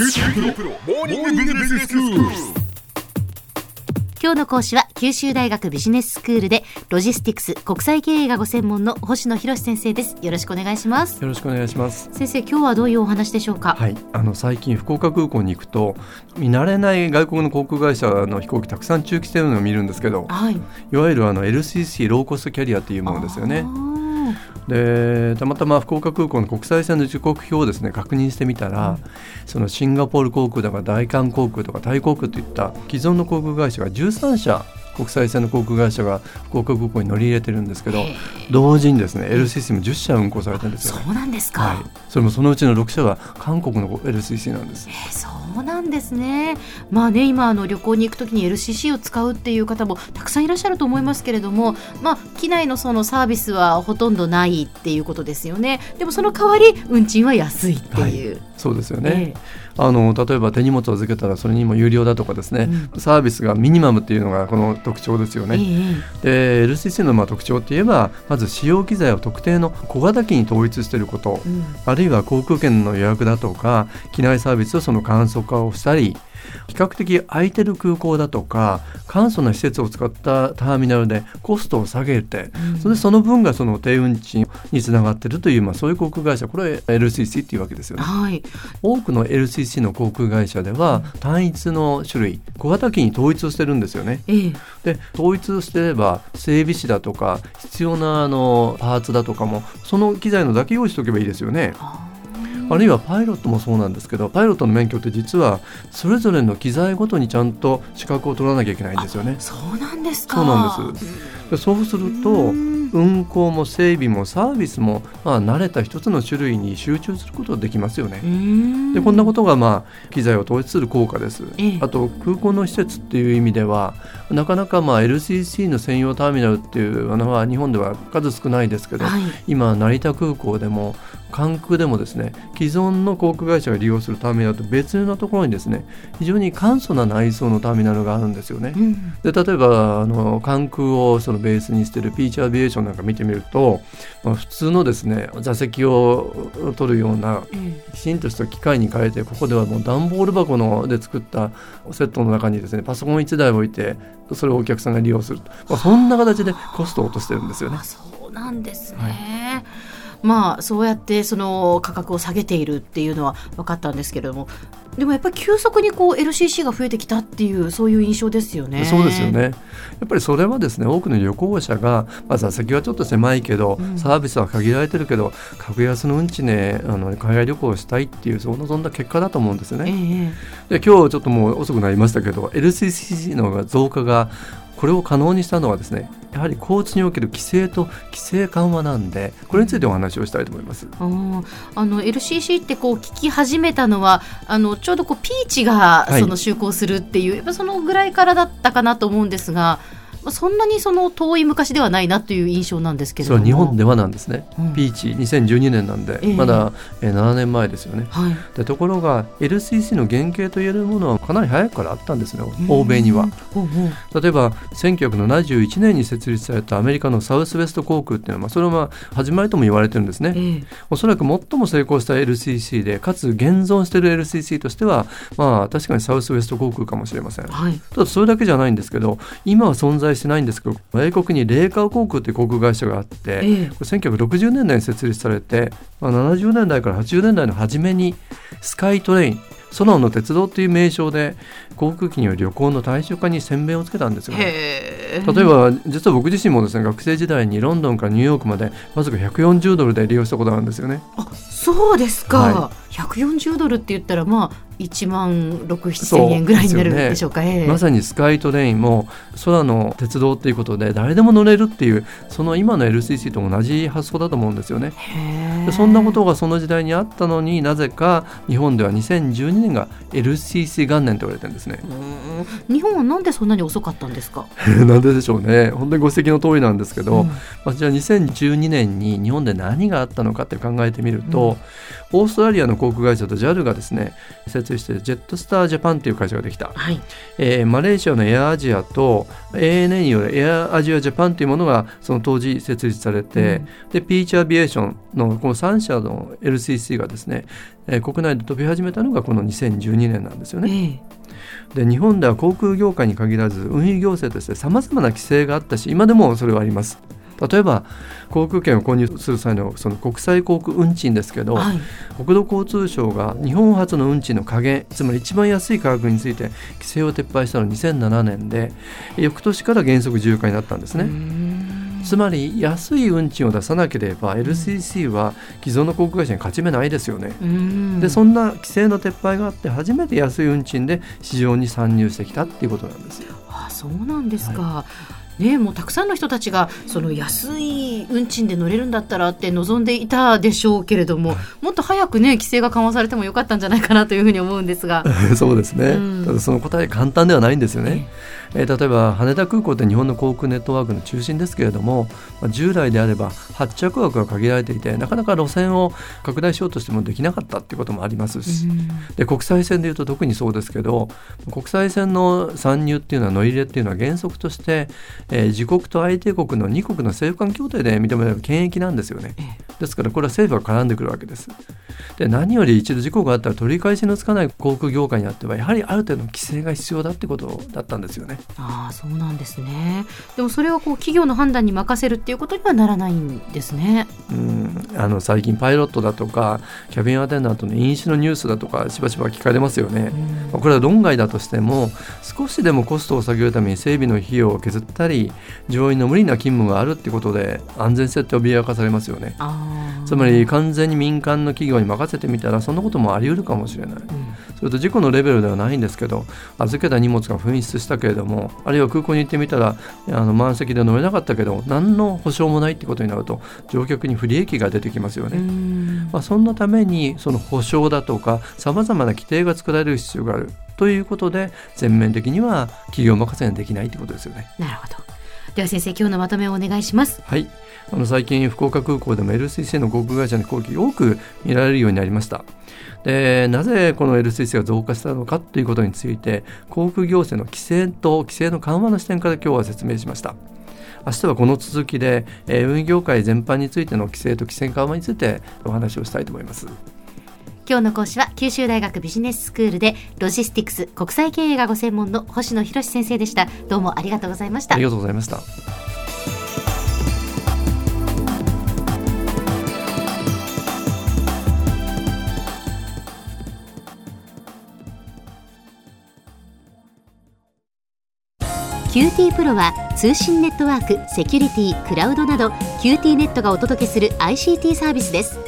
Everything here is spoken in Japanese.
今日の講師は九州大学ビジネススクールでロジスティクス国際経営がご専門の星野博先生です。よろしくお願いします。よろしくお願いします。先生今日はどういうお話でしょうか？はい、あの最近福岡空港に行くと見慣れない外国の航空会社の飛行機たくさん駐機してるのを見るんですけど、はい。いわゆるあの LCC ローコストキャリアっていうものですよね。あ。ーでたまたま福岡空港の国際線の時刻表をですね確認してみたら、そのシンガポール航空とか大韓航空とかタイ航空といった既存の航空会社が13社国際線の航空会社が福岡空港に乗り入れてるんですけどへ同時にですね LCC も10社運航されてるんですよね。そうなんですか、はい、それもそのうちの6社は韓国の LCC なんです。えーそうなんですね。まあね今あの旅行に行くときに LCC を使うっていう方もたくさんいらっしゃると思いますけれども、まあ機内のそのサービスはほとんどないっていうことですよね。でもその代わり運賃は安いっていう。そうですよね、えあの例えば手荷物を預けたらそれにも有料だとかですね、サービスがミニマムっていうのがこの特徴ですよええね。え。で LCC のまあ特徴っていえばまず使用機材を特定の小型機に統一していること、うん。あるいは航空券の予約だとか機内サービスをその簡素化をしたり比較的空いてる空港だとか簡素な施設を使ったターミナルでコストを下げて、それでその分がその低運賃につながっているという、まあ、そういう航空会社これ LCC っていうわけですよね。はい。多くの LCC の航空会社では単一の種類小型機に統一をしてるんですよね。ええで統一してれば整備士だとか必要なあのパーツだとかもその機材のだけ用意しておけばいいですよね。あるいはパイロットもそうなんですけどパイロットの免許って実はそれぞれの機材ごとにちゃんと資格を取らなきゃいけないんですよね。そうなんですか。そうなんですでそうするとうん運航も整備もサービスも、まあ、慣れた一つの種類に集中することができますよね。うんでこんなことが、まあ、機材を統一する効果です、ええあと空港の施設っていう意味ではなかなか、まあ、LCC の専用ターミナルっていうのは日本では数少ないですけど、はい。今成田空港でも関空でもですね既存の航空会社が利用するターミナルと別のところにですね非常に簡素な内装のターミナルがあるんですよね。うんで例えばあの関空をそのベースにしているピーチアビエーションなんか見てみると、まあ、普通のですね座席を取るようなえきちんとした機械に変えてここではもう段ボール箱ので作ったセットの中にですねパソコン1台置いてそれをお客さんが利用すると、まあ、そんな形でコストを落としてるんですよねあ。そうなんですね。まあそうやってその価格を下げているっていうのは分かったんですけれどもでもやっぱり急速にこう LCC が増えてきたっていうそういう印象ですよね。そうですよね。やっぱりそれはですね多くの旅行者が、まあ、座席はちょっと狭いけど、うんサービスは限られてるけど格安の運賃であの海外旅行をしたいっていうそのそんな結果だと思うんですよえね。えで今日ちょっともう遅くなりましたけど LCC の増加がこれを可能にしたのはですねやはり交通における規制と規制緩和なんでこれについてお話をしたいと思います。うんあの LCC ってこう聞き始めたのはあのちょうどこうピーチがはいその就航するっていう、やっぱそのぐらいからだったかなと思うんですが、まあそんなにその遠い昔ではないなという印象なんですけれそども。日本ではなんですね。うんピーチ2012年なんで、ええまだ、えー7年前ですよね。はい。でところが LCC の原型といえるものはかなり早くからあったんですね欧米には。例えば1971年に設立されたアメリカのサウスウェスト航空っていうのは、まあ、それはまあ始まりとも言われてるんですね。ええおそらく最も成功した LCC でかつ現存している LCC としてはまあ確かにサウスウェスト航空かもしれません。はい。ただそれだけじゃないんですけど今は存在してないんですけど米国にレーカー航空という航空会社があって、ええこれ1960年代に設立されて、まあ、70年代から80年代の初めにスカイトレイン空の鉄道という名称で航空機による旅行の対象化に先鞭をつけたんですよね。例えば実は僕自身もですね学生時代にロンドンからニューヨークまでわずか140ドルで利用したことがあるんですよね。あそうですか、は140ドルって言ったらまあ1万6、7そう千円ぐらいになるですよねでしょうか。ええまさにスカイトレインも空の鉄道っていうことで誰でも乗れるっていうその今の LCC と同じ発想だと思うんですよね。でそんなことがその時代にあったのになぜか日本では2012年が LCC 元年と言われてるんですね。うん日本はなんでそんなに遅かったんですか？なんででしょうね本当にご指摘の通りなんですけど、うんまあ、じゃあ2012年に日本で何があったのかって考えてみると、オーストラリアの航空会社と JAL がですね設設してジェットスタージャパンという会社ができた、はいえーマレーシアのエアアジアと ANA によるエアアジアジャパンというものがその当時設立されて、でピーチアビエーションのこの3社の LCC がですね、えー国内で飛び始めたのがこの2012年なんですよね。ええで日本では航空業界に限らず運輸行政としてさまざまな規制があったし今でもそれはあります。例えば航空券を購入する際のその国際航空運賃ですけど、はい国土交通省が日本初の運賃の加減つまり一番安い価格について規制を撤廃したのは2007年で翌年から原則自由化になったんですね。んつまり安い運賃を出さなければ LCC は既存の航空会社に勝ち目ないですよね。でそんな規制の撤廃があって初めて安い運賃で市場に参入してきたっていうことなんですよ。あそうなんですか。ね、もうたくさんの人たちがその安い運賃で乗れるんだったらって望んでいたでしょうけれども、もっと早くね規制が緩和されてもよかったんじゃないかなというふうに思うんですが。そうですね、うんただその答え簡単ではないんですよね。えー例えば羽田空港って日本の航空ネットワークの中心ですけれども、まあ、従来であれば発着枠が限られていてなかなか路線を拡大しようとしてもできなかったっていうこともありますし、うん。で国際線でいうと特にそうですけど国際線の参入っていうのは乗り入れっていうのは原則として、えー自国と相手国の2国の政府間協定で認められる権益なんですよね。えですからこれは政府が絡んでくるわけです。で何より一度事故があったら取り返しのつかない航空業界にあってはやはりある程度の規制が必要だってことだったんですよね。ああそうなんですね。でもそれはこう企業の判断に任せるっていうことにはならないんですね。うんあの最近パイロットだとかキャビンアテンダントの飲酒のニュースだとかしばしば聞かれますよね。まあこれは論外だとしても少しでもコストを下げるために整備の費用を削ったり乗員の無理な勤務があるってことで安全性って脅かされますよね。あーつまり完全に民間の企業に任せてみたらそんなこともあり得るかもしれない。うんそれと事故のレベルではないんですけど預けた荷物が紛失したけれどもあるいは空港に行ってみたらあの満席で乗れなかったけど何の保証もないってことになると乗客に不利益が出てきますようね。んまあ、そんなためにその保証だとかさまざまな規定が作られる必要があるということで全面的には企業任せにできないってことですよね。なるほど。では先生今日のまとめをお願いします。はい、あの最近福岡空港でも LCC の航空会社の飛行機多く見られるようになりました。でなぜこの LCC が増加したのかということについて航空行政の規制と規制の緩和の視点から今日は説明しました。明日はこの続きで、えー運輸業界全般についての規制と規制緩和についてお話をしたいと思います。今日の講師は九州大学ビジネススクールでロジスティクス国際経営がご専門の星野博先生でした。どうもありがとうございましたあり。がとうございました。QT PRO は通信ネットワーク、セキュリティ、クラウドなど QT ネットがお届けする ICT サービスです。